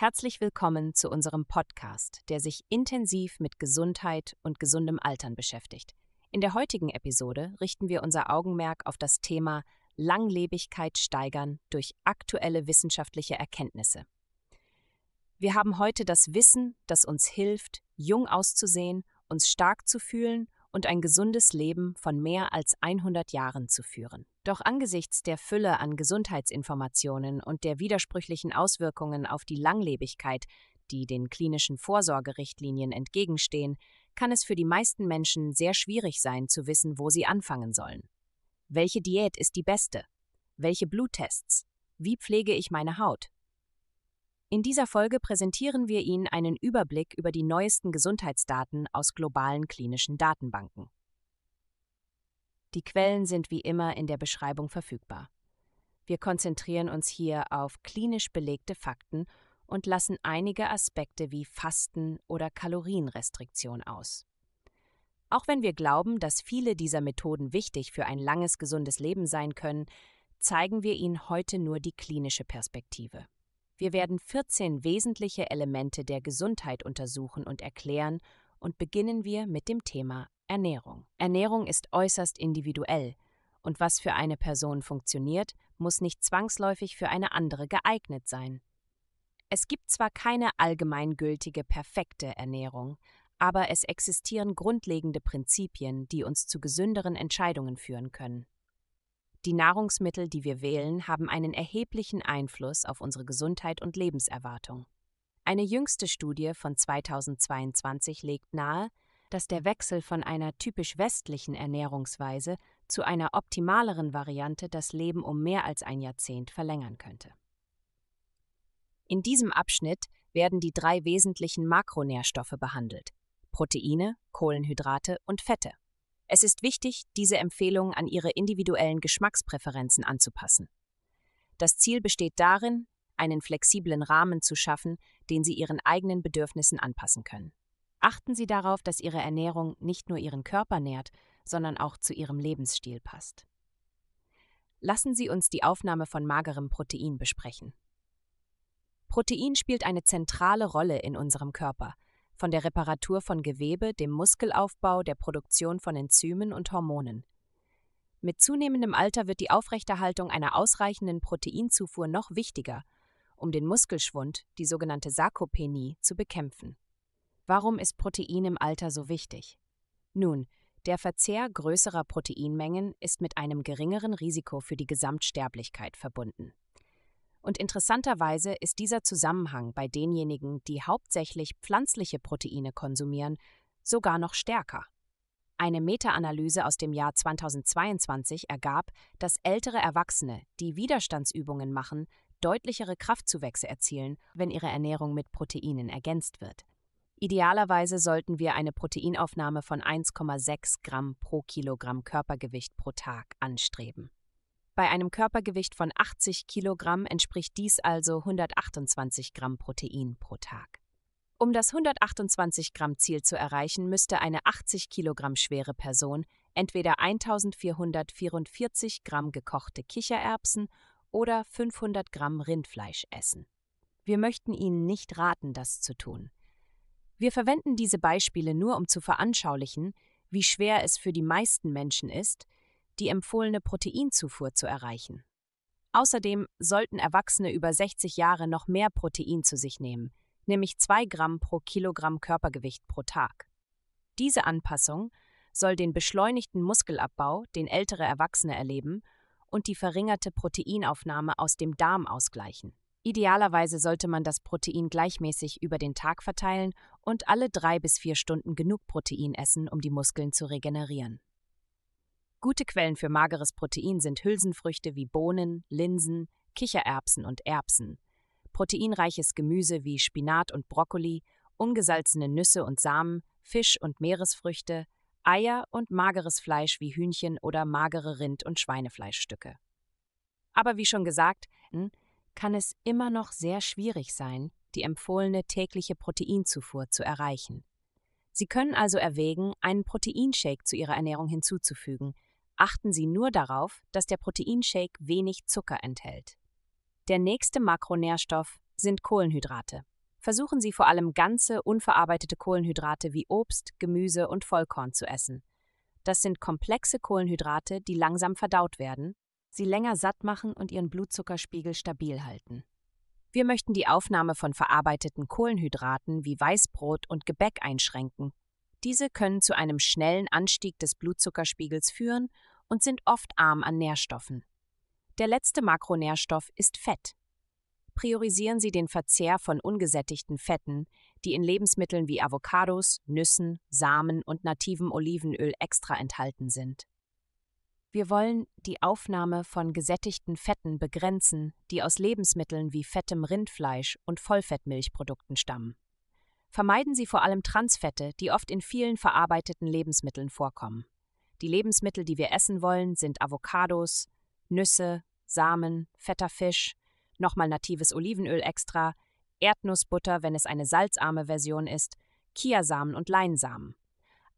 Herzlich willkommen zu unserem Podcast, der sich intensiv mit Gesundheit und gesundem Altern beschäftigt. In der heutigen Episode richten wir unser Augenmerk auf das Thema Langlebigkeit steigern durch aktuelle wissenschaftliche Erkenntnisse. Wir haben heute das Wissen, das uns hilft, jung auszusehen, uns stark zu fühlen und ein gesundes Leben von mehr als 100 Jahren zu führen. Doch angesichts der Fülle an Gesundheitsinformationen und der widersprüchlichen Auswirkungen auf die Langlebigkeit, die den klinischen Vorsorgerichtlinien entgegenstehen, kann es für die meisten Menschen sehr schwierig sein zu wissen, wo sie anfangen sollen. Welche Diät ist die beste? Welche Bluttests? Wie pflege ich meine Haut? In dieser Folge präsentieren wir Ihnen einen Überblick über die neuesten Gesundheitsdaten aus globalen klinischen Datenbanken. Die Quellen sind wie immer in der Beschreibung verfügbar. Wir konzentrieren uns hier auf klinisch belegte Fakten und lassen einige Aspekte wie Fasten oder Kalorienrestriktion aus. Auch wenn wir glauben, dass viele dieser Methoden wichtig für ein langes, gesundes Leben sein können, zeigen wir Ihnen heute nur die klinische Perspektive. Wir werden 14 wesentliche Elemente der Gesundheit untersuchen und erklären und beginnen wir mit dem Thema Ernährung. Ernährung ist äußerst individuell und was für eine Person funktioniert, muss nicht zwangsläufig für eine andere geeignet sein. Es gibt zwar keine allgemeingültige perfekte Ernährung, aber es existieren grundlegende Prinzipien, die uns zu gesünderen Entscheidungen führen können. Die Nahrungsmittel, die wir wählen, haben einen erheblichen Einfluss auf unsere Gesundheit und Lebenserwartung. Eine jüngste Studie von 2022 legt nahe, dass der Wechsel von einer typisch westlichen Ernährungsweise zu einer optimaleren Variante das Leben um mehr als ein Jahrzehnt verlängern könnte. In diesem Abschnitt werden die drei wesentlichen Makronährstoffe behandelt Proteine, Kohlenhydrate und Fette. Es ist wichtig, diese Empfehlungen an Ihre individuellen Geschmackspräferenzen anzupassen. Das Ziel besteht darin, einen flexiblen Rahmen zu schaffen, den Sie Ihren eigenen Bedürfnissen anpassen können. Achten Sie darauf, dass Ihre Ernährung nicht nur Ihren Körper nährt, sondern auch zu Ihrem Lebensstil passt. Lassen Sie uns die Aufnahme von magerem Protein besprechen. Protein spielt eine zentrale Rolle in unserem Körper – von der Reparatur von Gewebe, dem Muskelaufbau, der Produktion von Enzymen und Hormonen. Mit zunehmendem Alter wird die Aufrechterhaltung einer ausreichenden Proteinzufuhr noch wichtiger, um den Muskelschwund, die sogenannte Sarkopenie, zu bekämpfen. Warum ist Protein im Alter so wichtig? Nun, der Verzehr größerer Proteinmengen ist mit einem geringeren Risiko für die Gesamtsterblichkeit verbunden. Und interessanterweise ist dieser Zusammenhang bei denjenigen, die hauptsächlich pflanzliche Proteine konsumieren, sogar noch stärker. Eine Meta-Analyse aus dem Jahr 2022 ergab, dass ältere Erwachsene, die Widerstandsübungen machen, deutlichere Kraftzuwächse erzielen, wenn ihre Ernährung mit Proteinen ergänzt wird. Idealerweise sollten wir eine Proteinaufnahme von 1,6 Gramm pro Kilogramm Körpergewicht pro Tag anstreben. Bei einem Körpergewicht von 80 Kilogramm entspricht dies also 128 Gramm Protein pro Tag. Um das 128 Gramm Ziel zu erreichen, müsste eine 80 Kilogramm schwere Person entweder 1444 Gramm gekochte Kichererbsen oder 500 Gramm Rindfleisch essen. Wir möchten Ihnen nicht raten, das zu tun. Wir verwenden diese Beispiele nur, um zu veranschaulichen, wie schwer es für die meisten Menschen ist, die empfohlene Proteinzufuhr zu erreichen. Außerdem sollten Erwachsene über 60 Jahre noch mehr Protein zu sich nehmen, nämlich 2 Gramm pro Kilogramm Körpergewicht pro Tag. Diese Anpassung soll den beschleunigten Muskelabbau, den ältere Erwachsene erleben, und die verringerte Proteinaufnahme aus dem Darm ausgleichen. Idealerweise sollte man das Protein gleichmäßig über den Tag verteilen und alle drei bis vier Stunden genug Protein essen, um die Muskeln zu regenerieren. Gute Quellen für mageres Protein sind Hülsenfrüchte wie Bohnen, Linsen, Kichererbsen und Erbsen, proteinreiches Gemüse wie Spinat und Brokkoli, ungesalzene Nüsse und Samen, Fisch und Meeresfrüchte, Eier und mageres Fleisch wie Hühnchen oder magere Rind- und Schweinefleischstücke. Aber wie schon gesagt, hm, kann es immer noch sehr schwierig sein, die empfohlene tägliche Proteinzufuhr zu erreichen. Sie können also erwägen, einen Proteinshake zu Ihrer Ernährung hinzuzufügen, achten Sie nur darauf, dass der Proteinshake wenig Zucker enthält. Der nächste Makronährstoff sind Kohlenhydrate. Versuchen Sie vor allem ganze, unverarbeitete Kohlenhydrate wie Obst, Gemüse und Vollkorn zu essen. Das sind komplexe Kohlenhydrate, die langsam verdaut werden, sie länger satt machen und ihren Blutzuckerspiegel stabil halten. Wir möchten die Aufnahme von verarbeiteten Kohlenhydraten wie Weißbrot und Gebäck einschränken. Diese können zu einem schnellen Anstieg des Blutzuckerspiegels führen und sind oft arm an Nährstoffen. Der letzte Makronährstoff ist Fett. Priorisieren Sie den Verzehr von ungesättigten Fetten, die in Lebensmitteln wie Avocados, Nüssen, Samen und nativem Olivenöl extra enthalten sind. Wir wollen die Aufnahme von gesättigten Fetten begrenzen, die aus Lebensmitteln wie fettem Rindfleisch und Vollfettmilchprodukten stammen. Vermeiden Sie vor allem Transfette, die oft in vielen verarbeiteten Lebensmitteln vorkommen. Die Lebensmittel, die wir essen wollen, sind Avocados, Nüsse, Samen, fetter Fisch, nochmal natives Olivenöl extra, Erdnussbutter, wenn es eine salzarme Version ist, Kiasamen und Leinsamen.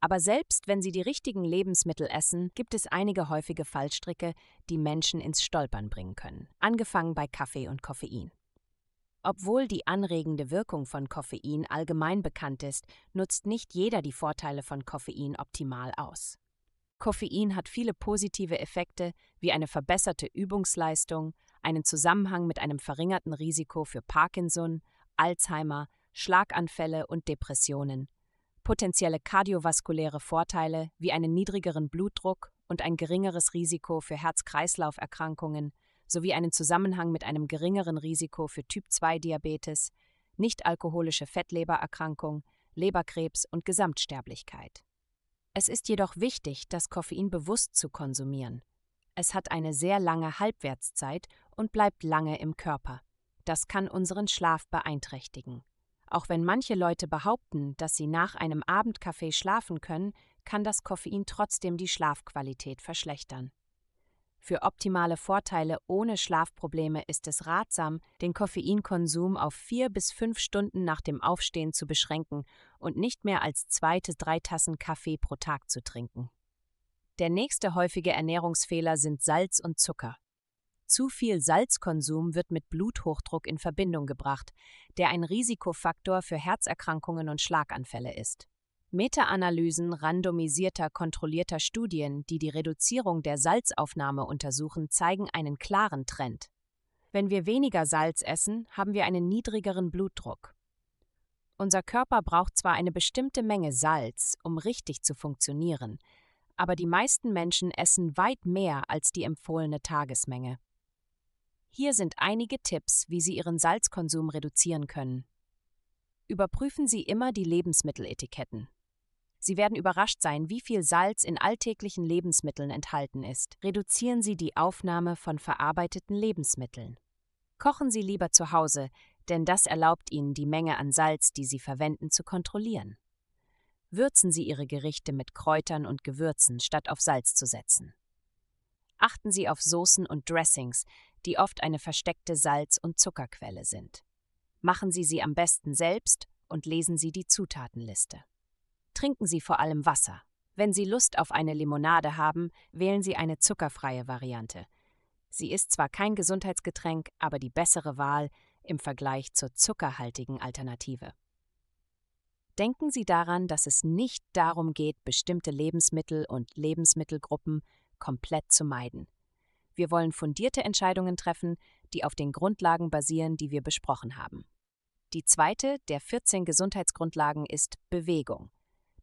Aber selbst wenn Sie die richtigen Lebensmittel essen, gibt es einige häufige Fallstricke, die Menschen ins Stolpern bringen können, angefangen bei Kaffee und Koffein. Obwohl die anregende Wirkung von Koffein allgemein bekannt ist, nutzt nicht jeder die Vorteile von Koffein optimal aus. Koffein hat viele positive Effekte wie eine verbesserte Übungsleistung, einen Zusammenhang mit einem verringerten Risiko für Parkinson, Alzheimer, Schlaganfälle und Depressionen, potenzielle kardiovaskuläre Vorteile wie einen niedrigeren Blutdruck und ein geringeres Risiko für Herz-Kreislauf-Erkrankungen sowie einen Zusammenhang mit einem geringeren Risiko für Typ-2-Diabetes, nichtalkoholische Fettlebererkrankung, Leberkrebs und Gesamtsterblichkeit. Es ist jedoch wichtig, das Koffein bewusst zu konsumieren. Es hat eine sehr lange Halbwertszeit und bleibt lange im Körper. Das kann unseren Schlaf beeinträchtigen. Auch wenn manche Leute behaupten, dass sie nach einem Abendkaffee schlafen können, kann das Koffein trotzdem die Schlafqualität verschlechtern. Für optimale Vorteile ohne Schlafprobleme ist es ratsam, den Koffeinkonsum auf vier bis fünf Stunden nach dem Aufstehen zu beschränken und nicht mehr als zwei bis drei Tassen Kaffee pro Tag zu trinken. Der nächste häufige Ernährungsfehler sind Salz und Zucker. Zu viel Salzkonsum wird mit Bluthochdruck in Verbindung gebracht, der ein Risikofaktor für Herzerkrankungen und Schlaganfälle ist. Meta-Analysen randomisierter kontrollierter Studien, die die Reduzierung der Salzaufnahme untersuchen, zeigen einen klaren Trend. Wenn wir weniger Salz essen, haben wir einen niedrigeren Blutdruck. Unser Körper braucht zwar eine bestimmte Menge Salz, um richtig zu funktionieren, aber die meisten Menschen essen weit mehr als die empfohlene Tagesmenge. Hier sind einige Tipps, wie Sie Ihren Salzkonsum reduzieren können. Überprüfen Sie immer die Lebensmitteletiketten. Sie werden überrascht sein, wie viel Salz in alltäglichen Lebensmitteln enthalten ist. Reduzieren Sie die Aufnahme von verarbeiteten Lebensmitteln. Kochen Sie lieber zu Hause, denn das erlaubt Ihnen, die Menge an Salz, die Sie verwenden, zu kontrollieren. Würzen Sie Ihre Gerichte mit Kräutern und Gewürzen, statt auf Salz zu setzen. Achten Sie auf Soßen und Dressings, die oft eine versteckte Salz- und Zuckerquelle sind. Machen Sie sie am besten selbst und lesen Sie die Zutatenliste. Trinken Sie vor allem Wasser. Wenn Sie Lust auf eine Limonade haben, wählen Sie eine zuckerfreie Variante. Sie ist zwar kein Gesundheitsgetränk, aber die bessere Wahl im Vergleich zur zuckerhaltigen Alternative. Denken Sie daran, dass es nicht darum geht, bestimmte Lebensmittel und Lebensmittelgruppen komplett zu meiden. Wir wollen fundierte Entscheidungen treffen, die auf den Grundlagen basieren, die wir besprochen haben. Die zweite der 14 Gesundheitsgrundlagen ist Bewegung.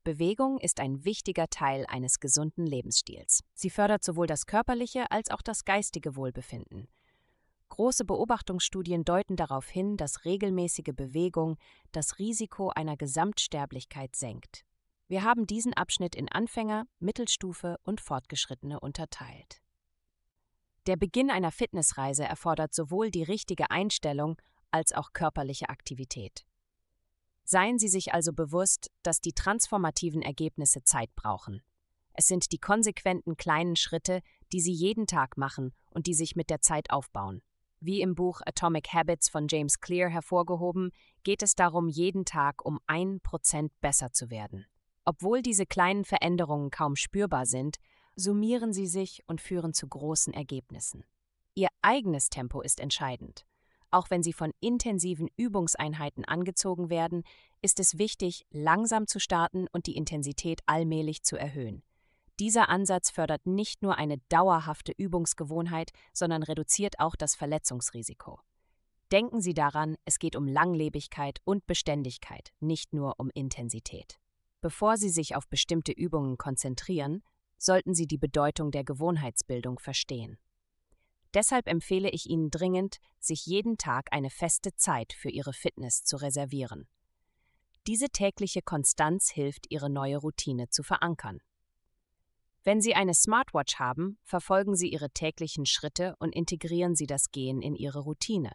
Bewegung ist ein wichtiger Teil eines gesunden Lebensstils. Sie fördert sowohl das körperliche als auch das geistige Wohlbefinden. Große Beobachtungsstudien deuten darauf hin, dass regelmäßige Bewegung das Risiko einer Gesamtsterblichkeit senkt. Wir haben diesen Abschnitt in Anfänger, Mittelstufe und Fortgeschrittene unterteilt. Der Beginn einer Fitnessreise erfordert sowohl die richtige Einstellung als auch körperliche Aktivität. Seien Sie sich also bewusst, dass die transformativen Ergebnisse Zeit brauchen. Es sind die konsequenten kleinen Schritte, die Sie jeden Tag machen und die sich mit der Zeit aufbauen. Wie im Buch Atomic Habits von James Clear hervorgehoben, geht es darum, jeden Tag um ein Prozent besser zu werden. Obwohl diese kleinen Veränderungen kaum spürbar sind, summieren sie sich und führen zu großen Ergebnissen. Ihr eigenes Tempo ist entscheidend. Auch wenn sie von intensiven Übungseinheiten angezogen werden, ist es wichtig, langsam zu starten und die Intensität allmählich zu erhöhen. Dieser Ansatz fördert nicht nur eine dauerhafte Übungsgewohnheit, sondern reduziert auch das Verletzungsrisiko. Denken Sie daran, es geht um Langlebigkeit und Beständigkeit, nicht nur um Intensität. Bevor Sie sich auf bestimmte Übungen konzentrieren, sollten Sie die Bedeutung der Gewohnheitsbildung verstehen. Deshalb empfehle ich Ihnen dringend, sich jeden Tag eine feste Zeit für Ihre Fitness zu reservieren. Diese tägliche Konstanz hilft, Ihre neue Routine zu verankern. Wenn Sie eine Smartwatch haben, verfolgen Sie Ihre täglichen Schritte und integrieren Sie das Gehen in Ihre Routine.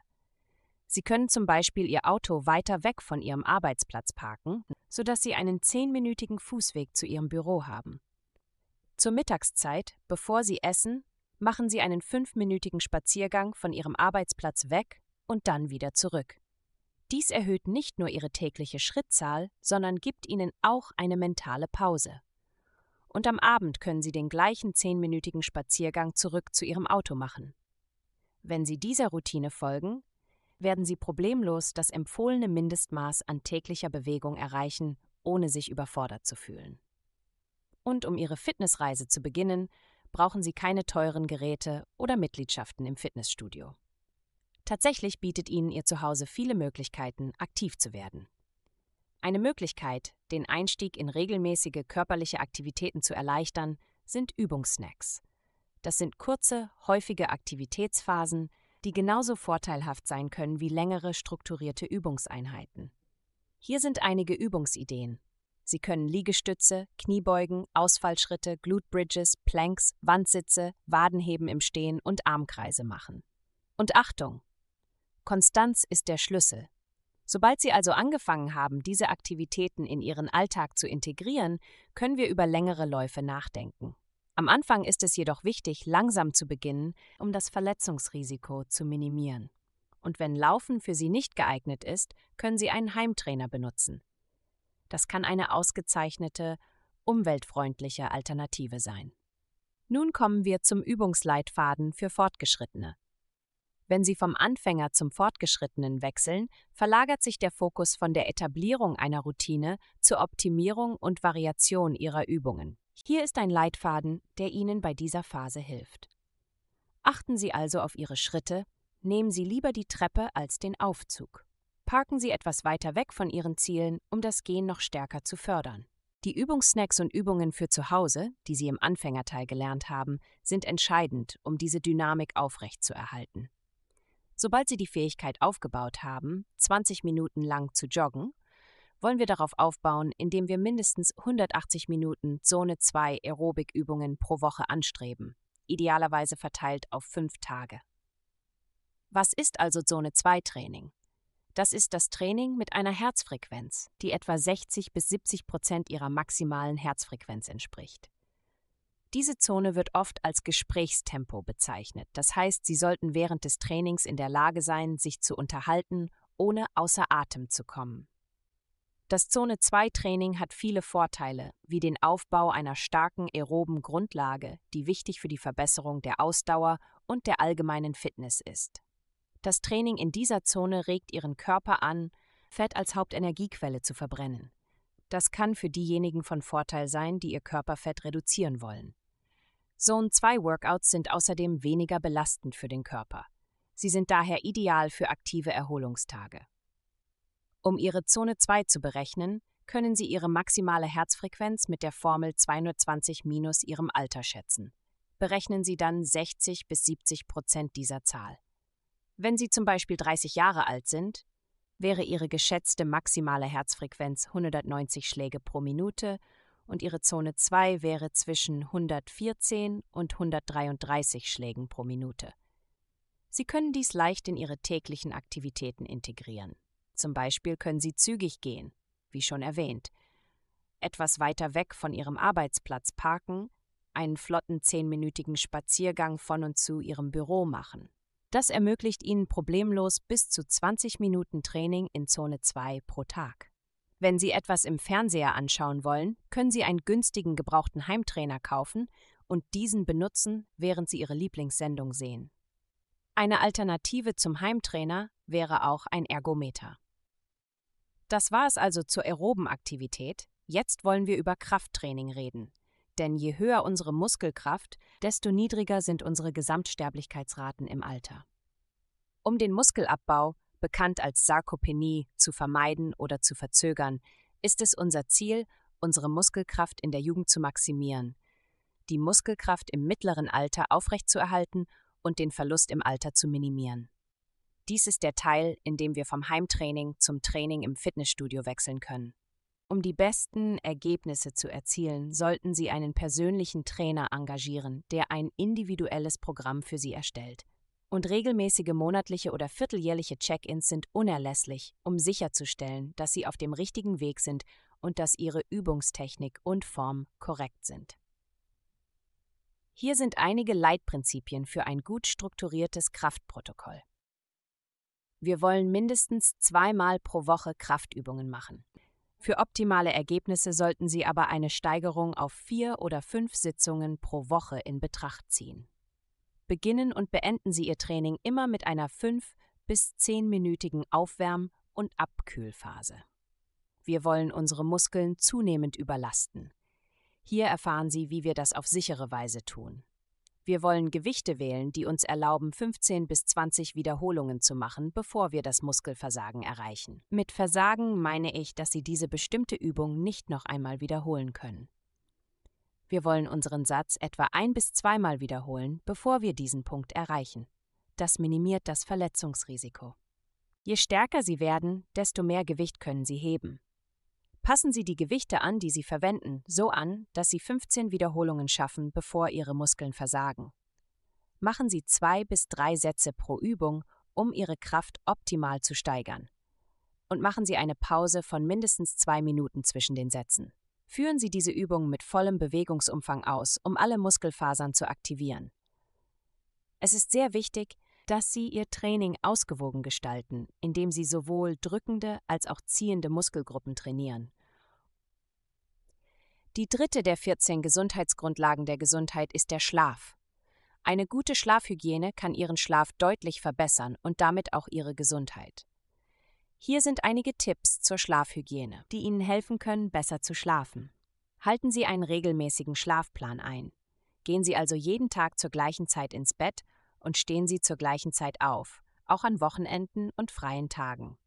Sie können zum Beispiel Ihr Auto weiter weg von Ihrem Arbeitsplatz parken, sodass Sie einen zehnminütigen Fußweg zu Ihrem Büro haben. Zur Mittagszeit, bevor Sie essen, machen Sie einen fünfminütigen Spaziergang von Ihrem Arbeitsplatz weg und dann wieder zurück. Dies erhöht nicht nur Ihre tägliche Schrittzahl, sondern gibt Ihnen auch eine mentale Pause. Und am Abend können Sie den gleichen zehnminütigen Spaziergang zurück zu Ihrem Auto machen. Wenn Sie dieser Routine folgen, werden Sie problemlos das empfohlene Mindestmaß an täglicher Bewegung erreichen, ohne sich überfordert zu fühlen. Und um Ihre Fitnessreise zu beginnen, brauchen Sie keine teuren Geräte oder Mitgliedschaften im Fitnessstudio. Tatsächlich bietet Ihnen Ihr Zuhause viele Möglichkeiten, aktiv zu werden. Eine Möglichkeit, den Einstieg in regelmäßige körperliche Aktivitäten zu erleichtern, sind Übungssnacks. Das sind kurze, häufige Aktivitätsphasen, die genauso vorteilhaft sein können wie längere strukturierte Übungseinheiten. Hier sind einige Übungsideen, Sie können Liegestütze, Kniebeugen, Ausfallschritte, Glute Bridges, Planks, Wandsitze, Wadenheben im Stehen und Armkreise machen. Und Achtung! Konstanz ist der Schlüssel. Sobald Sie also angefangen haben, diese Aktivitäten in Ihren Alltag zu integrieren, können wir über längere Läufe nachdenken. Am Anfang ist es jedoch wichtig, langsam zu beginnen, um das Verletzungsrisiko zu minimieren. Und wenn Laufen für Sie nicht geeignet ist, können Sie einen Heimtrainer benutzen. Das kann eine ausgezeichnete, umweltfreundliche Alternative sein. Nun kommen wir zum Übungsleitfaden für Fortgeschrittene. Wenn Sie vom Anfänger zum Fortgeschrittenen wechseln, verlagert sich der Fokus von der Etablierung einer Routine zur Optimierung und Variation Ihrer Übungen. Hier ist ein Leitfaden, der Ihnen bei dieser Phase hilft. Achten Sie also auf Ihre Schritte, nehmen Sie lieber die Treppe als den Aufzug parken Sie etwas weiter weg von Ihren Zielen, um das Gehen noch stärker zu fördern. Die Übungssnacks und Übungen für zu Hause, die Sie im Anfängerteil gelernt haben, sind entscheidend, um diese Dynamik aufrechtzuerhalten. Sobald Sie die Fähigkeit aufgebaut haben, 20 Minuten lang zu joggen, wollen wir darauf aufbauen, indem wir mindestens 180 Minuten Zone 2 Aerobikübungen pro Woche anstreben, idealerweise verteilt auf fünf Tage. Was ist also Zone 2 Training? Das ist das Training mit einer Herzfrequenz, die etwa 60 bis 70 Prozent ihrer maximalen Herzfrequenz entspricht. Diese Zone wird oft als Gesprächstempo bezeichnet, das heißt, Sie sollten während des Trainings in der Lage sein, sich zu unterhalten, ohne außer Atem zu kommen. Das Zone 2 Training hat viele Vorteile, wie den Aufbau einer starken aeroben Grundlage, die wichtig für die Verbesserung der Ausdauer und der allgemeinen Fitness ist. Das Training in dieser Zone regt Ihren Körper an, Fett als Hauptenergiequelle zu verbrennen. Das kann für diejenigen von Vorteil sein, die ihr Körperfett reduzieren wollen. Zone 2 Workouts sind außerdem weniger belastend für den Körper. Sie sind daher ideal für aktive Erholungstage. Um Ihre Zone 2 zu berechnen, können Sie Ihre maximale Herzfrequenz mit der Formel 220 minus Ihrem Alter schätzen. Berechnen Sie dann 60 bis 70 Prozent dieser Zahl. Wenn Sie zum Beispiel 30 Jahre alt sind, wäre Ihre geschätzte maximale Herzfrequenz 190 Schläge pro Minute und Ihre Zone 2 wäre zwischen 114 und 133 Schlägen pro Minute. Sie können dies leicht in Ihre täglichen Aktivitäten integrieren. Zum Beispiel können Sie zügig gehen, wie schon erwähnt, etwas weiter weg von Ihrem Arbeitsplatz parken, einen flotten zehnminütigen Spaziergang von und zu Ihrem Büro machen. Das ermöglicht Ihnen problemlos bis zu 20 Minuten Training in Zone 2 pro Tag. Wenn Sie etwas im Fernseher anschauen wollen, können Sie einen günstigen gebrauchten Heimtrainer kaufen und diesen benutzen, während Sie Ihre Lieblingssendung sehen. Eine Alternative zum Heimtrainer wäre auch ein Ergometer. Das war es also zur aeroben Aktivität. Jetzt wollen wir über Krafttraining reden. Denn je höher unsere Muskelkraft, desto niedriger sind unsere Gesamtsterblichkeitsraten im Alter. Um den Muskelabbau, bekannt als Sarkopenie, zu vermeiden oder zu verzögern, ist es unser Ziel, unsere Muskelkraft in der Jugend zu maximieren, die Muskelkraft im mittleren Alter aufrechtzuerhalten und den Verlust im Alter zu minimieren. Dies ist der Teil, in dem wir vom Heimtraining zum Training im Fitnessstudio wechseln können. Um die besten Ergebnisse zu erzielen, sollten Sie einen persönlichen Trainer engagieren, der ein individuelles Programm für Sie erstellt. Und regelmäßige monatliche oder vierteljährliche Check-ins sind unerlässlich, um sicherzustellen, dass Sie auf dem richtigen Weg sind und dass Ihre Übungstechnik und Form korrekt sind. Hier sind einige Leitprinzipien für ein gut strukturiertes Kraftprotokoll. Wir wollen mindestens zweimal pro Woche Kraftübungen machen. Für optimale Ergebnisse sollten Sie aber eine Steigerung auf vier oder fünf Sitzungen pro Woche in Betracht ziehen. Beginnen und beenden Sie Ihr Training immer mit einer fünf- bis zehnminütigen Aufwärm- und Abkühlphase. Wir wollen unsere Muskeln zunehmend überlasten. Hier erfahren Sie, wie wir das auf sichere Weise tun. Wir wollen Gewichte wählen, die uns erlauben, 15 bis 20 Wiederholungen zu machen, bevor wir das Muskelversagen erreichen. Mit Versagen meine ich, dass Sie diese bestimmte Übung nicht noch einmal wiederholen können. Wir wollen unseren Satz etwa ein bis zweimal wiederholen, bevor wir diesen Punkt erreichen. Das minimiert das Verletzungsrisiko. Je stärker Sie werden, desto mehr Gewicht können Sie heben. Passen Sie die Gewichte an, die Sie verwenden, so an, dass Sie 15 Wiederholungen schaffen, bevor Ihre Muskeln versagen. Machen Sie zwei bis drei Sätze pro Übung, um Ihre Kraft optimal zu steigern. Und machen Sie eine Pause von mindestens zwei Minuten zwischen den Sätzen. Führen Sie diese Übung mit vollem Bewegungsumfang aus, um alle Muskelfasern zu aktivieren. Es ist sehr wichtig, dass Sie Ihr Training ausgewogen gestalten, indem Sie sowohl drückende als auch ziehende Muskelgruppen trainieren. Die dritte der 14 Gesundheitsgrundlagen der Gesundheit ist der Schlaf. Eine gute Schlafhygiene kann Ihren Schlaf deutlich verbessern und damit auch Ihre Gesundheit. Hier sind einige Tipps zur Schlafhygiene, die Ihnen helfen können, besser zu schlafen. Halten Sie einen regelmäßigen Schlafplan ein. Gehen Sie also jeden Tag zur gleichen Zeit ins Bett und stehen sie zur gleichen Zeit auf, auch an Wochenenden und freien Tagen.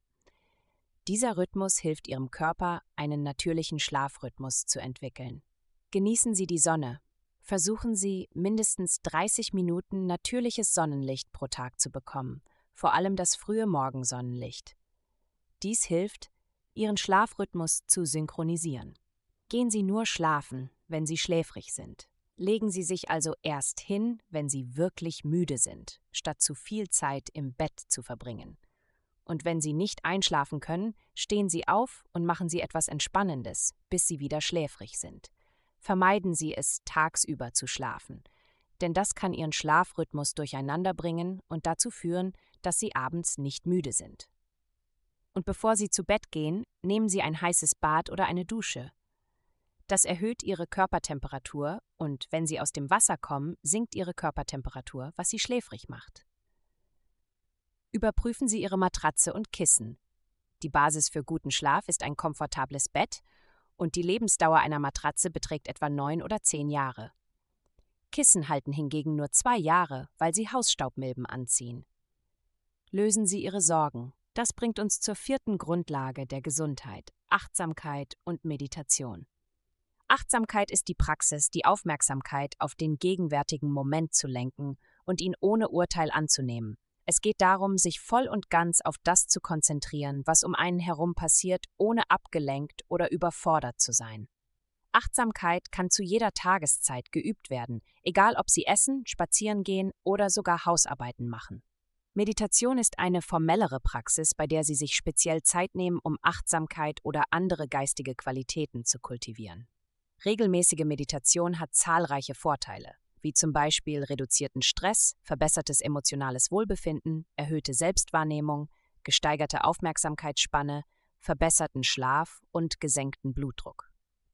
Dieser Rhythmus hilft Ihrem Körper, einen natürlichen Schlafrhythmus zu entwickeln. Genießen Sie die Sonne. Versuchen Sie, mindestens 30 Minuten natürliches Sonnenlicht pro Tag zu bekommen, vor allem das frühe Morgensonnenlicht. Dies hilft, Ihren Schlafrhythmus zu synchronisieren. Gehen Sie nur schlafen, wenn Sie schläfrig sind. Legen Sie sich also erst hin, wenn Sie wirklich müde sind, statt zu viel Zeit im Bett zu verbringen. Und wenn Sie nicht einschlafen können, stehen Sie auf und machen Sie etwas Entspannendes, bis Sie wieder schläfrig sind. Vermeiden Sie es, tagsüber zu schlafen, denn das kann Ihren Schlafrhythmus durcheinander bringen und dazu führen, dass Sie abends nicht müde sind. Und bevor Sie zu Bett gehen, nehmen Sie ein heißes Bad oder eine Dusche. Das erhöht ihre Körpertemperatur und wenn sie aus dem Wasser kommen, sinkt ihre Körpertemperatur, was sie schläfrig macht. Überprüfen Sie Ihre Matratze und Kissen. Die Basis für guten Schlaf ist ein komfortables Bett und die Lebensdauer einer Matratze beträgt etwa neun oder zehn Jahre. Kissen halten hingegen nur zwei Jahre, weil sie Hausstaubmilben anziehen. Lösen Sie Ihre Sorgen. Das bringt uns zur vierten Grundlage der Gesundheit, Achtsamkeit und Meditation. Achtsamkeit ist die Praxis, die Aufmerksamkeit auf den gegenwärtigen Moment zu lenken und ihn ohne Urteil anzunehmen. Es geht darum, sich voll und ganz auf das zu konzentrieren, was um einen herum passiert, ohne abgelenkt oder überfordert zu sein. Achtsamkeit kann zu jeder Tageszeit geübt werden, egal ob Sie essen, spazieren gehen oder sogar Hausarbeiten machen. Meditation ist eine formellere Praxis, bei der Sie sich speziell Zeit nehmen, um Achtsamkeit oder andere geistige Qualitäten zu kultivieren. Regelmäßige Meditation hat zahlreiche Vorteile, wie zum Beispiel reduzierten Stress, verbessertes emotionales Wohlbefinden, erhöhte Selbstwahrnehmung, gesteigerte Aufmerksamkeitsspanne, verbesserten Schlaf und gesenkten Blutdruck.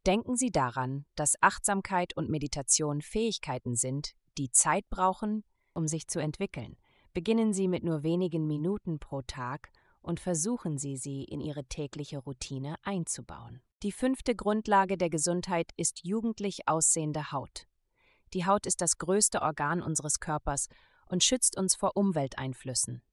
Denken Sie daran, dass Achtsamkeit und Meditation Fähigkeiten sind, die Zeit brauchen, um sich zu entwickeln. Beginnen Sie mit nur wenigen Minuten pro Tag und versuchen Sie, sie in Ihre tägliche Routine einzubauen. Die fünfte Grundlage der Gesundheit ist jugendlich aussehende Haut. Die Haut ist das größte Organ unseres Körpers und schützt uns vor Umwelteinflüssen.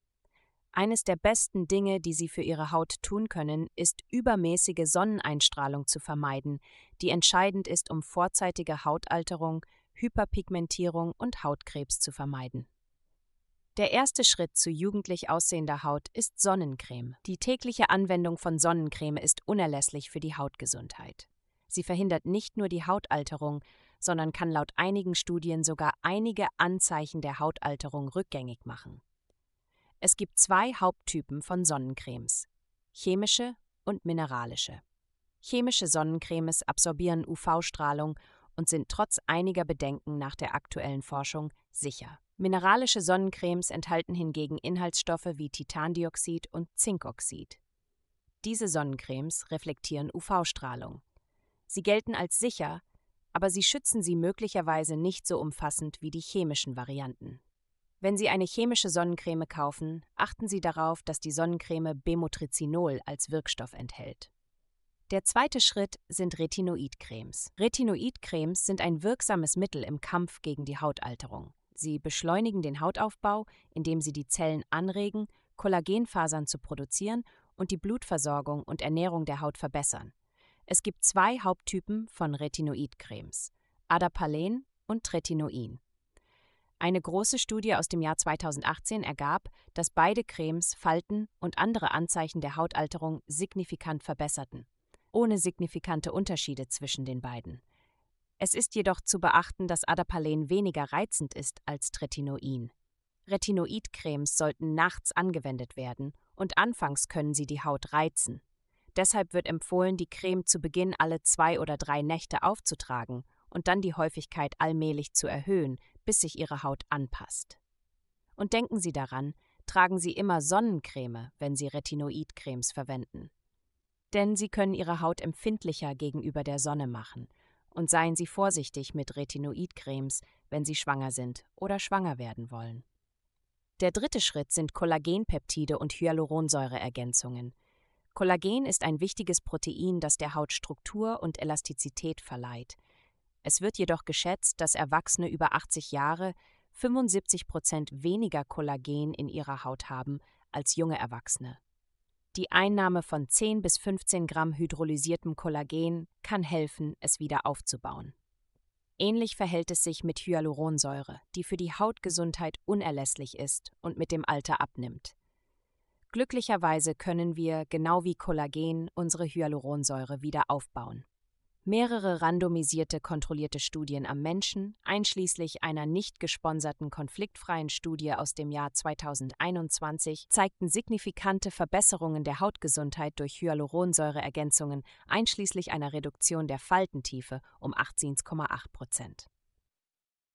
Eines der besten Dinge, die Sie für Ihre Haut tun können, ist übermäßige Sonneneinstrahlung zu vermeiden, die entscheidend ist, um vorzeitige Hautalterung, Hyperpigmentierung und Hautkrebs zu vermeiden. Der erste Schritt zu jugendlich aussehender Haut ist Sonnencreme. Die tägliche Anwendung von Sonnencreme ist unerlässlich für die Hautgesundheit. Sie verhindert nicht nur die Hautalterung, sondern kann laut einigen Studien sogar einige Anzeichen der Hautalterung rückgängig machen. Es gibt zwei Haupttypen von Sonnencremes: chemische und mineralische. Chemische Sonnencremes absorbieren UV-Strahlung und sind trotz einiger Bedenken nach der aktuellen Forschung sicher. Mineralische Sonnencremes enthalten hingegen Inhaltsstoffe wie Titandioxid und Zinkoxid. Diese Sonnencremes reflektieren UV-Strahlung. Sie gelten als sicher, aber sie schützen sie möglicherweise nicht so umfassend wie die chemischen Varianten. Wenn Sie eine chemische Sonnencreme kaufen, achten Sie darauf, dass die Sonnencreme Bemotrizinol als Wirkstoff enthält. Der zweite Schritt sind Retinoidcremes. Retinoidcremes sind ein wirksames Mittel im Kampf gegen die Hautalterung. Sie beschleunigen den Hautaufbau, indem sie die Zellen anregen, Kollagenfasern zu produzieren und die Blutversorgung und Ernährung der Haut verbessern. Es gibt zwei Haupttypen von Retinoidcremes: Adapalen und Tretinoin. Eine große Studie aus dem Jahr 2018 ergab, dass beide Cremes Falten und andere Anzeichen der Hautalterung signifikant verbesserten, ohne signifikante Unterschiede zwischen den beiden. Es ist jedoch zu beachten, dass Adapalen weniger reizend ist als Tretinoin. Retinoidcremes sollten nachts angewendet werden und anfangs können sie die Haut reizen. Deshalb wird empfohlen, die Creme zu Beginn alle zwei oder drei Nächte aufzutragen und dann die Häufigkeit allmählich zu erhöhen, bis sich Ihre Haut anpasst. Und denken Sie daran, tragen Sie immer Sonnencreme, wenn Sie Retinoidcremes verwenden. Denn sie können Ihre Haut empfindlicher gegenüber der Sonne machen. Und seien Sie vorsichtig mit Retinoidcremes, wenn Sie schwanger sind oder schwanger werden wollen. Der dritte Schritt sind Kollagenpeptide und Hyaluronsäureergänzungen. Kollagen ist ein wichtiges Protein, das der Haut Struktur und Elastizität verleiht. Es wird jedoch geschätzt, dass Erwachsene über 80 Jahre 75 Prozent weniger Kollagen in ihrer Haut haben als junge Erwachsene. Die Einnahme von 10 bis 15 Gramm hydrolysiertem Kollagen kann helfen, es wieder aufzubauen. Ähnlich verhält es sich mit Hyaluronsäure, die für die Hautgesundheit unerlässlich ist und mit dem Alter abnimmt. Glücklicherweise können wir, genau wie Kollagen, unsere Hyaluronsäure wieder aufbauen. Mehrere randomisierte kontrollierte Studien am Menschen, einschließlich einer nicht gesponserten konfliktfreien Studie aus dem Jahr 2021, zeigten signifikante Verbesserungen der Hautgesundheit durch Hyaluronsäureergänzungen, einschließlich einer Reduktion der Faltentiefe um 18,8 Prozent.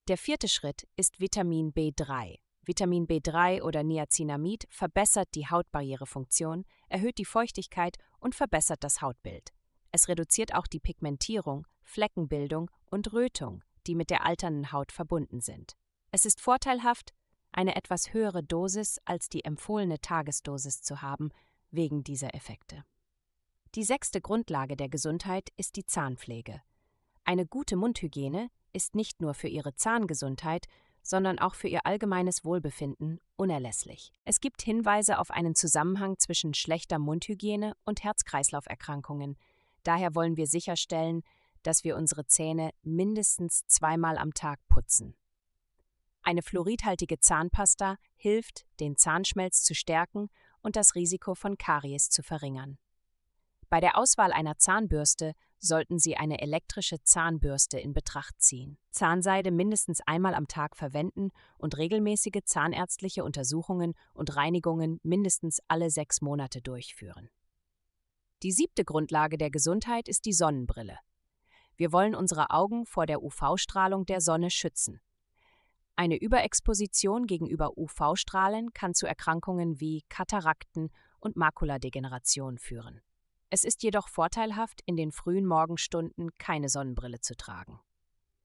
Der vierte Schritt ist Vitamin B3. Vitamin B3 oder Niacinamid verbessert die Hautbarrierefunktion, erhöht die Feuchtigkeit und verbessert das Hautbild. Es reduziert auch die Pigmentierung, Fleckenbildung und Rötung, die mit der alternden Haut verbunden sind. Es ist vorteilhaft, eine etwas höhere Dosis als die empfohlene Tagesdosis zu haben, wegen dieser Effekte. Die sechste Grundlage der Gesundheit ist die Zahnpflege. Eine gute Mundhygiene ist nicht nur für ihre Zahngesundheit, sondern auch für ihr allgemeines Wohlbefinden unerlässlich. Es gibt Hinweise auf einen Zusammenhang zwischen schlechter Mundhygiene und Herz-Kreislauf-Erkrankungen, Daher wollen wir sicherstellen, dass wir unsere Zähne mindestens zweimal am Tag putzen. Eine fluoridhaltige Zahnpasta hilft, den Zahnschmelz zu stärken und das Risiko von Karies zu verringern. Bei der Auswahl einer Zahnbürste sollten Sie eine elektrische Zahnbürste in Betracht ziehen, Zahnseide mindestens einmal am Tag verwenden und regelmäßige zahnärztliche Untersuchungen und Reinigungen mindestens alle sechs Monate durchführen. Die siebte Grundlage der Gesundheit ist die Sonnenbrille. Wir wollen unsere Augen vor der UV-Strahlung der Sonne schützen. Eine Überexposition gegenüber UV-Strahlen kann zu Erkrankungen wie Katarakten und Makuladegeneration führen. Es ist jedoch vorteilhaft, in den frühen Morgenstunden keine Sonnenbrille zu tragen.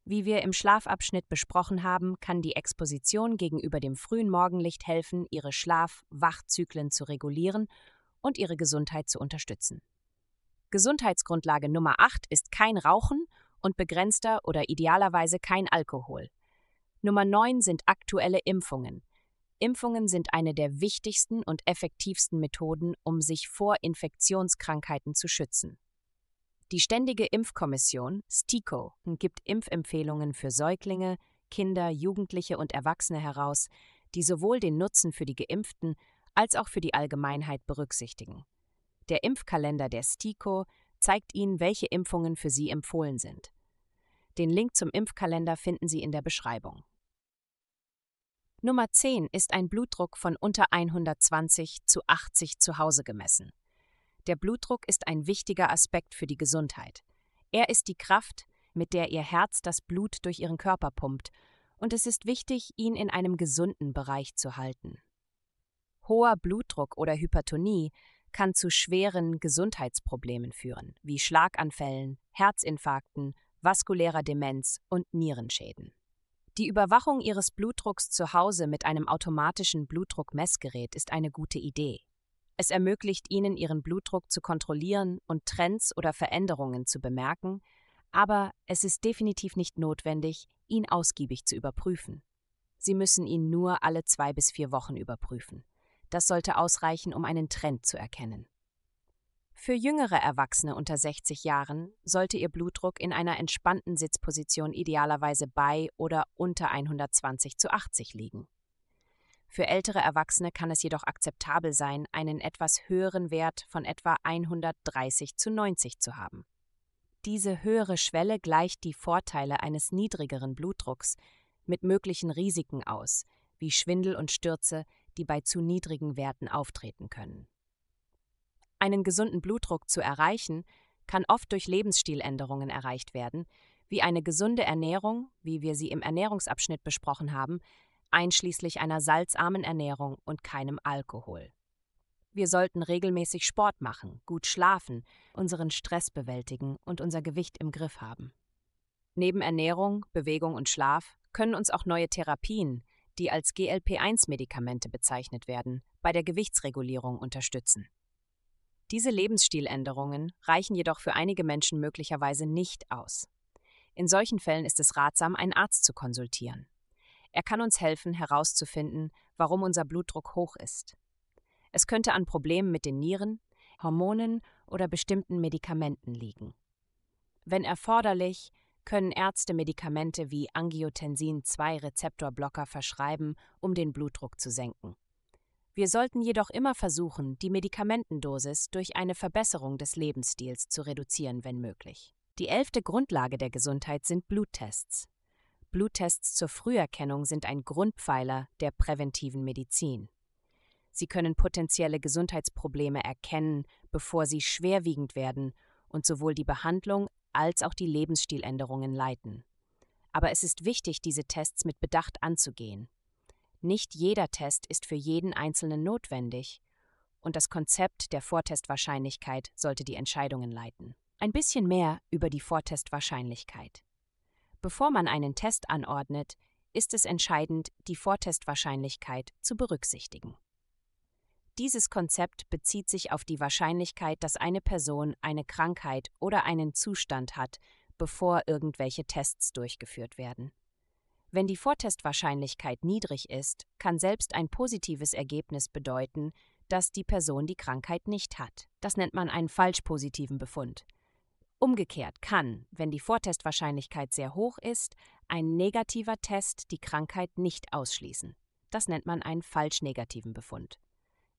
Wie wir im Schlafabschnitt besprochen haben, kann die Exposition gegenüber dem frühen Morgenlicht helfen, ihre Schlaf-Wachzyklen zu regulieren und ihre Gesundheit zu unterstützen. Gesundheitsgrundlage Nummer 8 ist kein Rauchen und begrenzter oder idealerweise kein Alkohol. Nummer 9 sind aktuelle Impfungen. Impfungen sind eine der wichtigsten und effektivsten Methoden, um sich vor Infektionskrankheiten zu schützen. Die Ständige Impfkommission STIKO gibt Impfempfehlungen für Säuglinge, Kinder, Jugendliche und Erwachsene heraus, die sowohl den Nutzen für die Geimpften als auch für die Allgemeinheit berücksichtigen. Der Impfkalender der STIKO zeigt Ihnen, welche Impfungen für Sie empfohlen sind. Den Link zum Impfkalender finden Sie in der Beschreibung. Nummer 10 ist ein Blutdruck von unter 120 zu 80 zu Hause gemessen. Der Blutdruck ist ein wichtiger Aspekt für die Gesundheit. Er ist die Kraft, mit der Ihr Herz das Blut durch Ihren Körper pumpt, und es ist wichtig, ihn in einem gesunden Bereich zu halten. Hoher Blutdruck oder Hypertonie kann zu schweren Gesundheitsproblemen führen, wie Schlaganfällen, Herzinfarkten, vaskulärer Demenz und Nierenschäden. Die Überwachung Ihres Blutdrucks zu Hause mit einem automatischen Blutdruckmessgerät ist eine gute Idee. Es ermöglicht Ihnen, Ihren Blutdruck zu kontrollieren und Trends oder Veränderungen zu bemerken, aber es ist definitiv nicht notwendig, ihn ausgiebig zu überprüfen. Sie müssen ihn nur alle zwei bis vier Wochen überprüfen. Das sollte ausreichen, um einen Trend zu erkennen. Für jüngere Erwachsene unter 60 Jahren sollte ihr Blutdruck in einer entspannten Sitzposition idealerweise bei oder unter 120 zu 80 liegen. Für ältere Erwachsene kann es jedoch akzeptabel sein, einen etwas höheren Wert von etwa 130 zu 90 zu haben. Diese höhere Schwelle gleicht die Vorteile eines niedrigeren Blutdrucks mit möglichen Risiken aus, wie Schwindel und Stürze, die bei zu niedrigen Werten auftreten können. Einen gesunden Blutdruck zu erreichen, kann oft durch Lebensstiländerungen erreicht werden, wie eine gesunde Ernährung, wie wir sie im Ernährungsabschnitt besprochen haben, einschließlich einer salzarmen Ernährung und keinem Alkohol. Wir sollten regelmäßig Sport machen, gut schlafen, unseren Stress bewältigen und unser Gewicht im Griff haben. Neben Ernährung, Bewegung und Schlaf können uns auch neue Therapien, die als GLP-1-Medikamente bezeichnet werden, bei der Gewichtsregulierung unterstützen. Diese Lebensstiländerungen reichen jedoch für einige Menschen möglicherweise nicht aus. In solchen Fällen ist es ratsam, einen Arzt zu konsultieren. Er kann uns helfen, herauszufinden, warum unser Blutdruck hoch ist. Es könnte an Problemen mit den Nieren, Hormonen oder bestimmten Medikamenten liegen. Wenn erforderlich, können Ärzte Medikamente wie Angiotensin-2-Rezeptorblocker verschreiben, um den Blutdruck zu senken. Wir sollten jedoch immer versuchen, die Medikamentendosis durch eine Verbesserung des Lebensstils zu reduzieren, wenn möglich. Die elfte Grundlage der Gesundheit sind Bluttests. Bluttests zur Früherkennung sind ein Grundpfeiler der präventiven Medizin. Sie können potenzielle Gesundheitsprobleme erkennen, bevor sie schwerwiegend werden und sowohl die Behandlung als auch die Lebensstiländerungen leiten. Aber es ist wichtig, diese Tests mit Bedacht anzugehen. Nicht jeder Test ist für jeden Einzelnen notwendig, und das Konzept der Vortestwahrscheinlichkeit sollte die Entscheidungen leiten. Ein bisschen mehr über die Vortestwahrscheinlichkeit. Bevor man einen Test anordnet, ist es entscheidend, die Vortestwahrscheinlichkeit zu berücksichtigen. Dieses Konzept bezieht sich auf die Wahrscheinlichkeit, dass eine Person eine Krankheit oder einen Zustand hat, bevor irgendwelche Tests durchgeführt werden. Wenn die Vortestwahrscheinlichkeit niedrig ist, kann selbst ein positives Ergebnis bedeuten, dass die Person die Krankheit nicht hat. Das nennt man einen falsch positiven Befund. Umgekehrt kann, wenn die Vortestwahrscheinlichkeit sehr hoch ist, ein negativer Test die Krankheit nicht ausschließen. Das nennt man einen falsch negativen Befund.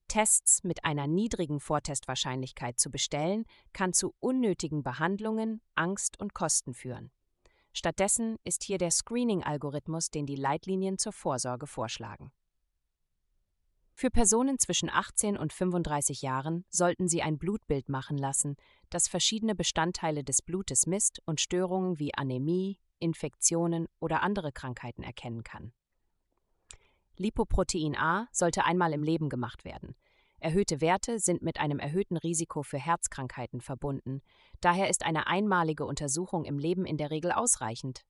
Tests mit einer niedrigen Vortestwahrscheinlichkeit zu bestellen, kann zu unnötigen Behandlungen, Angst und Kosten führen. Stattdessen ist hier der Screening-Algorithmus, den die Leitlinien zur Vorsorge vorschlagen. Für Personen zwischen 18 und 35 Jahren sollten Sie ein Blutbild machen lassen, das verschiedene Bestandteile des Blutes misst und Störungen wie Anämie, Infektionen oder andere Krankheiten erkennen kann. Lipoprotein A sollte einmal im Leben gemacht werden. Erhöhte Werte sind mit einem erhöhten Risiko für Herzkrankheiten verbunden. Daher ist eine einmalige Untersuchung im Leben in der Regel ausreichend.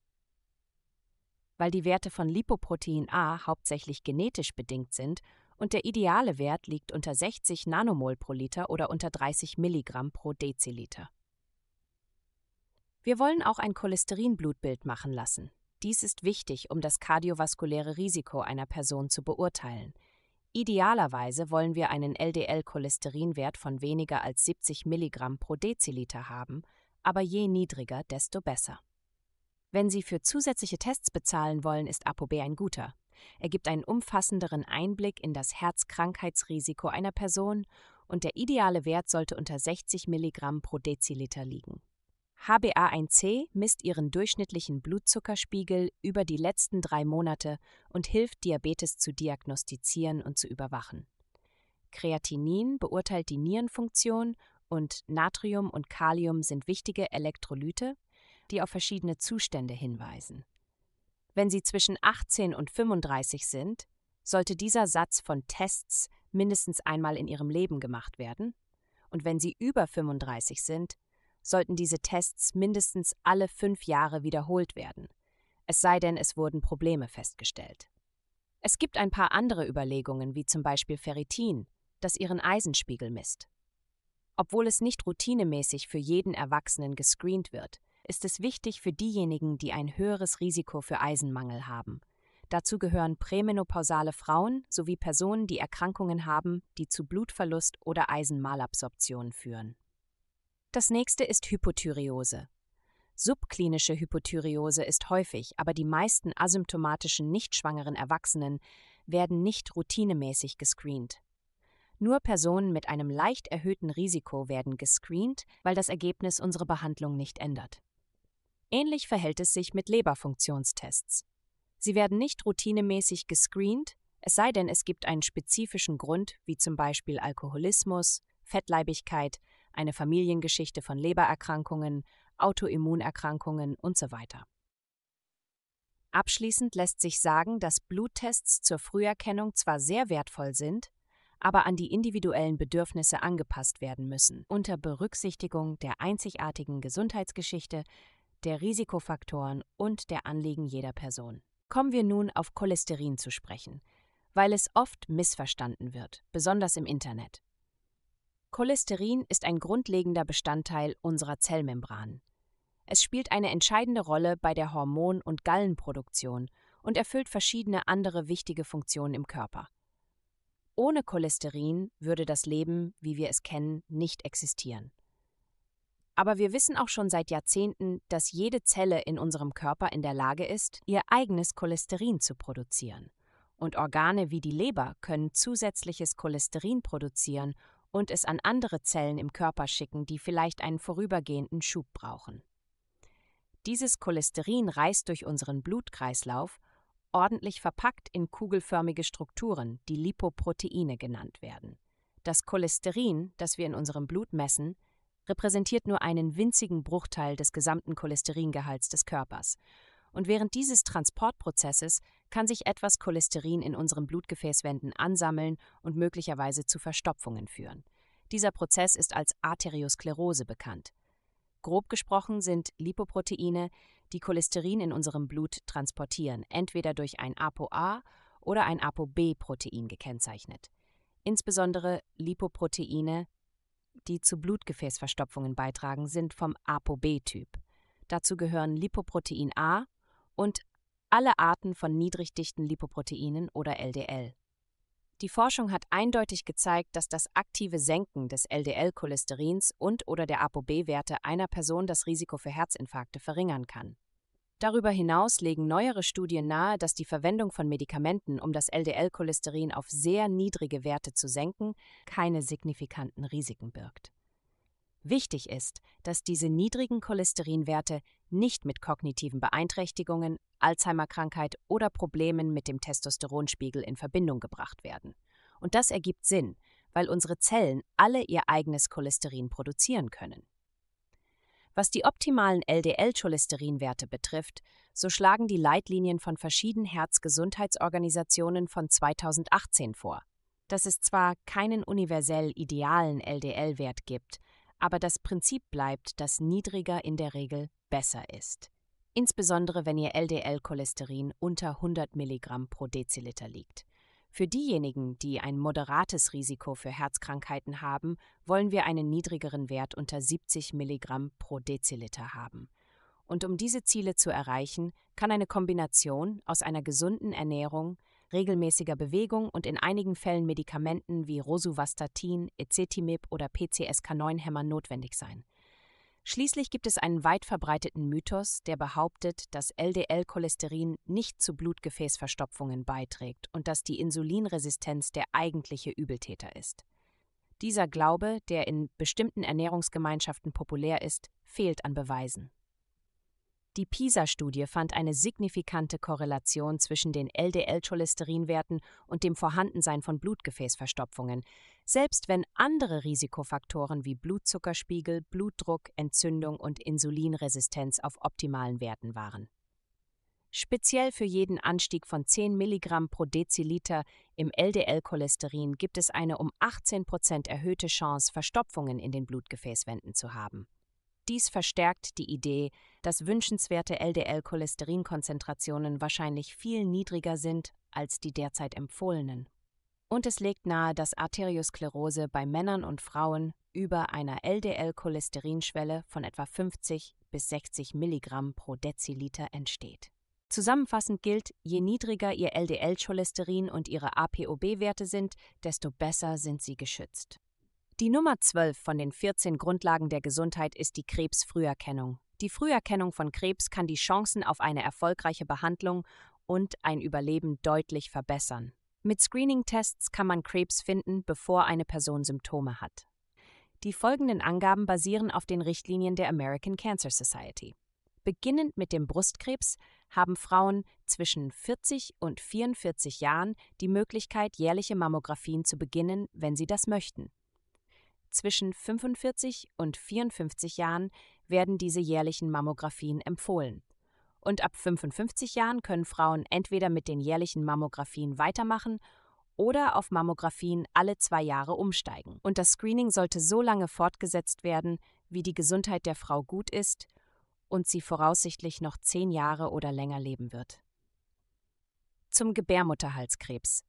weil die Werte von Lipoprotein A hauptsächlich genetisch bedingt sind und der ideale Wert liegt unter 60 Nanomol pro Liter oder unter 30 Milligramm pro Deziliter. Wir wollen auch ein Cholesterinblutbild machen lassen. Dies ist wichtig, um das kardiovaskuläre Risiko einer Person zu beurteilen. Idealerweise wollen wir einen LDL-Cholesterinwert von weniger als 70 Milligramm pro Deziliter haben, aber je niedriger, desto besser. Wenn Sie für zusätzliche Tests bezahlen wollen, ist ApoB ein guter. Er gibt einen umfassenderen Einblick in das Herzkrankheitsrisiko einer Person und der ideale Wert sollte unter 60 Milligramm pro Deziliter liegen. HbA1c misst Ihren durchschnittlichen Blutzuckerspiegel über die letzten drei Monate und hilft, Diabetes zu diagnostizieren und zu überwachen. Kreatinin beurteilt die Nierenfunktion und Natrium und Kalium sind wichtige Elektrolyte, die auf verschiedene Zustände hinweisen. Wenn Sie zwischen 18 und 35 sind, sollte dieser Satz von Tests mindestens einmal in Ihrem Leben gemacht werden, und wenn Sie über 35 sind, sollten diese Tests mindestens alle fünf Jahre wiederholt werden, es sei denn, es wurden Probleme festgestellt. Es gibt ein paar andere Überlegungen, wie zum Beispiel Ferritin, das Ihren Eisenspiegel misst. Obwohl es nicht routinemäßig für jeden Erwachsenen gescreent wird, ist es wichtig für diejenigen, die ein höheres Risiko für Eisenmangel haben. Dazu gehören prämenopausale Frauen sowie Personen, die Erkrankungen haben, die zu Blutverlust oder Eisenmalabsorption führen. Das nächste ist Hypothyreose. Subklinische Hypothyreose ist häufig, aber die meisten asymptomatischen nichtschwangeren Erwachsenen werden nicht routinemäßig gescreent. Nur Personen mit einem leicht erhöhten Risiko werden gescreent, weil das Ergebnis unsere Behandlung nicht ändert. Ähnlich verhält es sich mit Leberfunktionstests. Sie werden nicht routinemäßig gescreent, es sei denn, es gibt einen spezifischen Grund, wie zum Beispiel Alkoholismus, Fettleibigkeit, eine Familiengeschichte von Lebererkrankungen, Autoimmunerkrankungen usw. So Abschließend lässt sich sagen, dass Bluttests zur Früherkennung zwar sehr wertvoll sind, aber an die individuellen Bedürfnisse angepasst werden müssen, unter Berücksichtigung der einzigartigen Gesundheitsgeschichte der Risikofaktoren und der Anliegen jeder Person. Kommen wir nun auf Cholesterin zu sprechen, weil es oft missverstanden wird, besonders im Internet. Cholesterin ist ein grundlegender Bestandteil unserer Zellmembran. Es spielt eine entscheidende Rolle bei der Hormon- und Gallenproduktion und erfüllt verschiedene andere wichtige Funktionen im Körper. Ohne Cholesterin würde das Leben, wie wir es kennen, nicht existieren. Aber wir wissen auch schon seit Jahrzehnten, dass jede Zelle in unserem Körper in der Lage ist, ihr eigenes Cholesterin zu produzieren. Und Organe wie die Leber können zusätzliches Cholesterin produzieren und es an andere Zellen im Körper schicken, die vielleicht einen vorübergehenden Schub brauchen. Dieses Cholesterin reist durch unseren Blutkreislauf, ordentlich verpackt in kugelförmige Strukturen, die Lipoproteine genannt werden. Das Cholesterin, das wir in unserem Blut messen, repräsentiert nur einen winzigen Bruchteil des gesamten Cholesteringehalts des Körpers. Und während dieses Transportprozesses kann sich etwas Cholesterin in unseren Blutgefäßwänden ansammeln und möglicherweise zu Verstopfungen führen. Dieser Prozess ist als Arteriosklerose bekannt. Grob gesprochen sind Lipoproteine, die Cholesterin in unserem Blut transportieren, entweder durch ein ApoA oder ein ApoB-Protein gekennzeichnet. Insbesondere Lipoproteine die zu Blutgefäßverstopfungen beitragen, sind vom ApoB-Typ. Dazu gehören Lipoprotein A und alle Arten von niedrigdichten Lipoproteinen oder LDL. Die Forschung hat eindeutig gezeigt, dass das aktive Senken des LDL-Cholesterins und oder der ApoB-Werte einer Person das Risiko für Herzinfarkte verringern kann. Darüber hinaus legen neuere Studien nahe, dass die Verwendung von Medikamenten, um das LDL-Cholesterin auf sehr niedrige Werte zu senken, keine signifikanten Risiken birgt. Wichtig ist, dass diese niedrigen Cholesterinwerte nicht mit kognitiven Beeinträchtigungen, Alzheimer-Krankheit oder Problemen mit dem Testosteronspiegel in Verbindung gebracht werden. Und das ergibt Sinn, weil unsere Zellen alle ihr eigenes Cholesterin produzieren können. Was die optimalen LDL-Cholesterinwerte betrifft, so schlagen die Leitlinien von verschiedenen Herzgesundheitsorganisationen von 2018 vor, dass es zwar keinen universell idealen LDL-Wert gibt, aber das Prinzip bleibt, dass niedriger in der Regel besser ist. insbesondere wenn ihr LDL-Cholesterin unter 100 Milligramm pro Deziliter liegt. Für diejenigen, die ein moderates Risiko für Herzkrankheiten haben, wollen wir einen niedrigeren Wert unter 70 Milligramm pro Deziliter haben. Und um diese Ziele zu erreichen, kann eine Kombination aus einer gesunden Ernährung, regelmäßiger Bewegung und in einigen Fällen Medikamenten wie Rosuvastatin, Ezetimib oder PCSK9-Hämmer notwendig sein. Schließlich gibt es einen weit verbreiteten Mythos, der behauptet, dass LDL-Cholesterin nicht zu Blutgefäßverstopfungen beiträgt und dass die Insulinresistenz der eigentliche Übeltäter ist. Dieser Glaube, der in bestimmten Ernährungsgemeinschaften populär ist, fehlt an Beweisen. Die PISA-Studie fand eine signifikante Korrelation zwischen den LDL-Cholesterinwerten und dem Vorhandensein von Blutgefäßverstopfungen, selbst wenn andere Risikofaktoren wie Blutzuckerspiegel, Blutdruck, Entzündung und Insulinresistenz auf optimalen Werten waren. Speziell für jeden Anstieg von 10 Milligramm pro Deziliter im LDL-Cholesterin gibt es eine um 18 Prozent erhöhte Chance, Verstopfungen in den Blutgefäßwänden zu haben. Dies verstärkt die Idee, dass wünschenswerte LDL-Cholesterinkonzentrationen wahrscheinlich viel niedriger sind als die derzeit empfohlenen. Und es legt nahe, dass Arteriosklerose bei Männern und Frauen über einer LDL-Cholesterinschwelle von etwa 50 bis 60 Milligramm pro Deziliter entsteht. Zusammenfassend gilt, je niedriger ihr LDL-Cholesterin und ihre APOB-Werte sind, desto besser sind sie geschützt. Die Nummer 12 von den 14 Grundlagen der Gesundheit ist die Krebsfrüherkennung. Die Früherkennung von Krebs kann die Chancen auf eine erfolgreiche Behandlung und ein Überleben deutlich verbessern. Mit Screening-Tests kann man Krebs finden, bevor eine Person Symptome hat. Die folgenden Angaben basieren auf den Richtlinien der American Cancer Society. Beginnend mit dem Brustkrebs haben Frauen zwischen 40 und 44 Jahren die Möglichkeit, jährliche Mammographien zu beginnen, wenn sie das möchten. Zwischen 45 und 54 Jahren werden diese jährlichen Mammographien empfohlen. Und ab 55 Jahren können Frauen entweder mit den jährlichen Mammographien weitermachen oder auf Mammographien alle zwei Jahre umsteigen. Und das Screening sollte so lange fortgesetzt werden, wie die Gesundheit der Frau gut ist und sie voraussichtlich noch zehn Jahre oder länger leben wird. Zum Gebärmutterhalskrebs.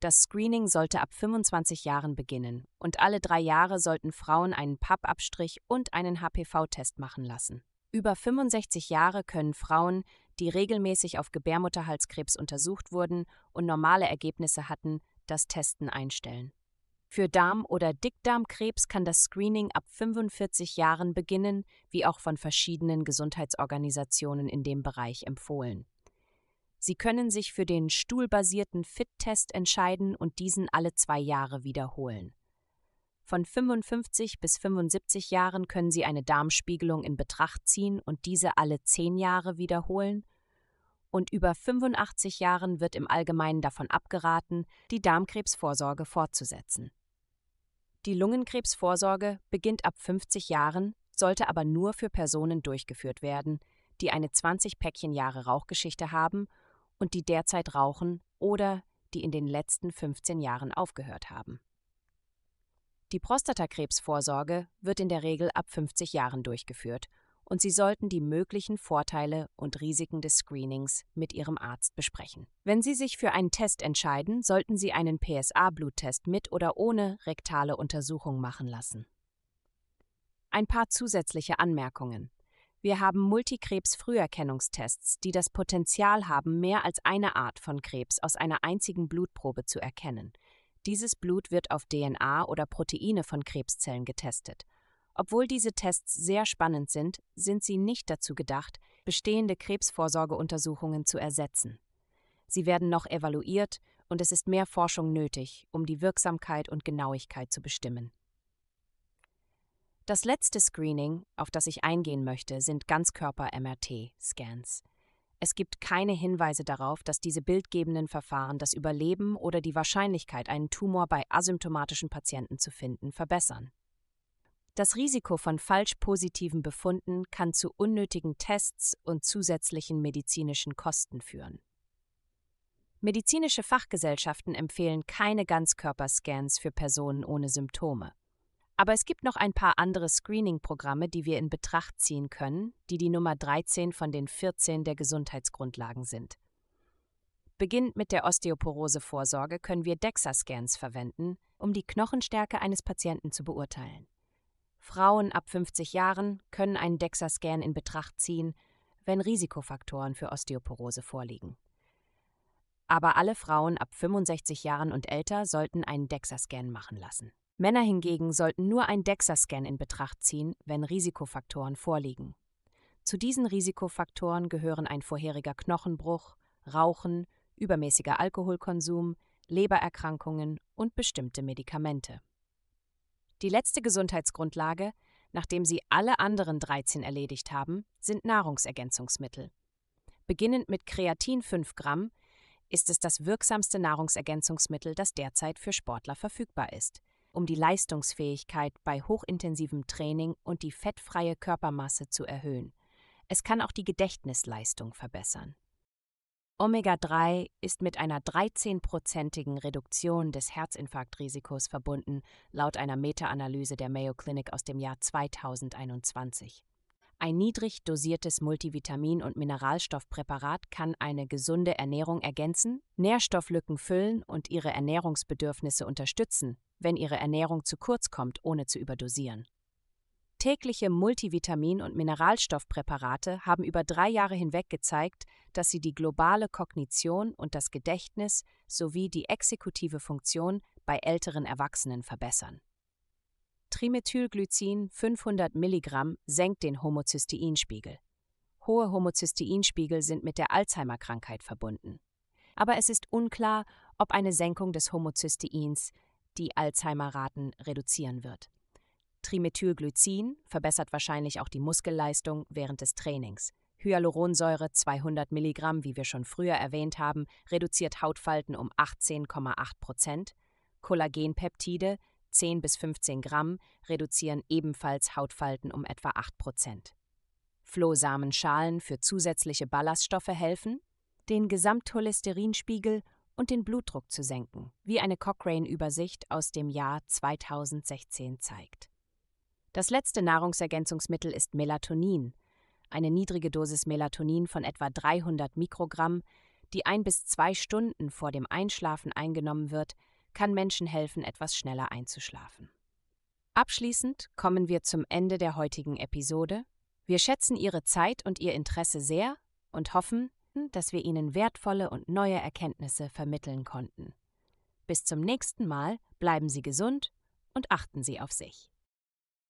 Das Screening sollte ab 25 Jahren beginnen und alle drei Jahre sollten Frauen einen Pappabstrich und einen HPV-Test machen lassen. Über 65 Jahre können Frauen, die regelmäßig auf Gebärmutterhalskrebs untersucht wurden und normale Ergebnisse hatten, das Testen einstellen. Für Darm- oder Dickdarmkrebs kann das Screening ab 45 Jahren beginnen, wie auch von verschiedenen Gesundheitsorganisationen in dem Bereich empfohlen. Sie können sich für den stuhlbasierten FIT-Test entscheiden und diesen alle zwei Jahre wiederholen. Von 55 bis 75 Jahren können Sie eine Darmspiegelung in Betracht ziehen und diese alle zehn Jahre wiederholen. Und über 85 Jahren wird im Allgemeinen davon abgeraten, die Darmkrebsvorsorge fortzusetzen. Die Lungenkrebsvorsorge beginnt ab 50 Jahren, sollte aber nur für Personen durchgeführt werden, die eine 20 Päckchen Jahre Rauchgeschichte haben und die derzeit rauchen oder die in den letzten 15 Jahren aufgehört haben. Die Prostatakrebsvorsorge wird in der Regel ab 50 Jahren durchgeführt und Sie sollten die möglichen Vorteile und Risiken des Screenings mit Ihrem Arzt besprechen. Wenn Sie sich für einen Test entscheiden, sollten Sie einen PSA-Bluttest mit oder ohne rektale Untersuchung machen lassen. Ein paar zusätzliche Anmerkungen. Wir haben Multikrebs-Früherkennungstests, die das Potenzial haben, mehr als eine Art von Krebs aus einer einzigen Blutprobe zu erkennen. Dieses Blut wird auf DNA oder Proteine von Krebszellen getestet. Obwohl diese Tests sehr spannend sind, sind sie nicht dazu gedacht, bestehende Krebsvorsorgeuntersuchungen zu ersetzen. Sie werden noch evaluiert und es ist mehr Forschung nötig, um die Wirksamkeit und Genauigkeit zu bestimmen. Das letzte Screening, auf das ich eingehen möchte, sind Ganzkörper-MRT-Scans. Es gibt keine Hinweise darauf, dass diese bildgebenden Verfahren das Überleben oder die Wahrscheinlichkeit, einen Tumor bei asymptomatischen Patienten zu finden, verbessern. Das Risiko von falsch positiven Befunden kann zu unnötigen Tests und zusätzlichen medizinischen Kosten führen. Medizinische Fachgesellschaften empfehlen keine Ganzkörperscans für Personen ohne Symptome. Aber es gibt noch ein paar andere Screening-Programme, die wir in Betracht ziehen können, die die Nummer 13 von den 14 der Gesundheitsgrundlagen sind. Beginnend mit der Osteoporose-Vorsorge können wir DEXA-Scans verwenden, um die Knochenstärke eines Patienten zu beurteilen. Frauen ab 50 Jahren können einen DEXA-Scan in Betracht ziehen, wenn Risikofaktoren für Osteoporose vorliegen. Aber alle Frauen ab 65 Jahren und älter sollten einen DEXA-Scan machen lassen. Männer hingegen sollten nur einen DEXA-Scan in Betracht ziehen, wenn Risikofaktoren vorliegen. Zu diesen Risikofaktoren gehören ein vorheriger Knochenbruch, Rauchen, übermäßiger Alkoholkonsum, Lebererkrankungen und bestimmte Medikamente. Die letzte Gesundheitsgrundlage, nachdem Sie alle anderen 13 erledigt haben, sind Nahrungsergänzungsmittel. Beginnend mit Kreatin 5 Gramm ist es das wirksamste Nahrungsergänzungsmittel, das derzeit für Sportler verfügbar ist, um die Leistungsfähigkeit bei hochintensivem Training und die fettfreie Körpermasse zu erhöhen. Es kann auch die Gedächtnisleistung verbessern. Omega-3 ist mit einer 13-prozentigen Reduktion des Herzinfarktrisikos verbunden, laut einer Meta-Analyse der Mayo Clinic aus dem Jahr 2021. Ein niedrig dosiertes Multivitamin- und Mineralstoffpräparat kann eine gesunde Ernährung ergänzen, Nährstofflücken füllen und ihre Ernährungsbedürfnisse unterstützen, wenn ihre Ernährung zu kurz kommt, ohne zu überdosieren. Tägliche Multivitamin- und Mineralstoffpräparate haben über drei Jahre hinweg gezeigt, dass sie die globale Kognition und das Gedächtnis sowie die exekutive Funktion bei älteren Erwachsenen verbessern. Trimethylglycin 500 mg senkt den Homozysteinspiegel. Hohe Homozysteinspiegel sind mit der Alzheimer-Krankheit verbunden. Aber es ist unklar, ob eine Senkung des Homozysteins die Alzheimer-Raten reduzieren wird. Trimethylglycin verbessert wahrscheinlich auch die Muskelleistung während des Trainings. Hyaluronsäure 200 mg, wie wir schon früher erwähnt haben, reduziert Hautfalten um 18,8 Prozent. Kollagenpeptide 10 bis 15 Gramm reduzieren ebenfalls Hautfalten um etwa 8 Prozent. Flohsamenschalen für zusätzliche Ballaststoffe helfen, den Gesamtcholesterinspiegel und den Blutdruck zu senken, wie eine Cochrane-Übersicht aus dem Jahr 2016 zeigt. Das letzte Nahrungsergänzungsmittel ist Melatonin, eine niedrige Dosis Melatonin von etwa 300 Mikrogramm, die ein bis zwei Stunden vor dem Einschlafen eingenommen wird, kann Menschen helfen, etwas schneller einzuschlafen. Abschließend kommen wir zum Ende der heutigen Episode. Wir schätzen Ihre Zeit und Ihr Interesse sehr und hoffen, dass wir Ihnen wertvolle und neue Erkenntnisse vermitteln konnten. Bis zum nächsten Mal bleiben Sie gesund und achten Sie auf sich.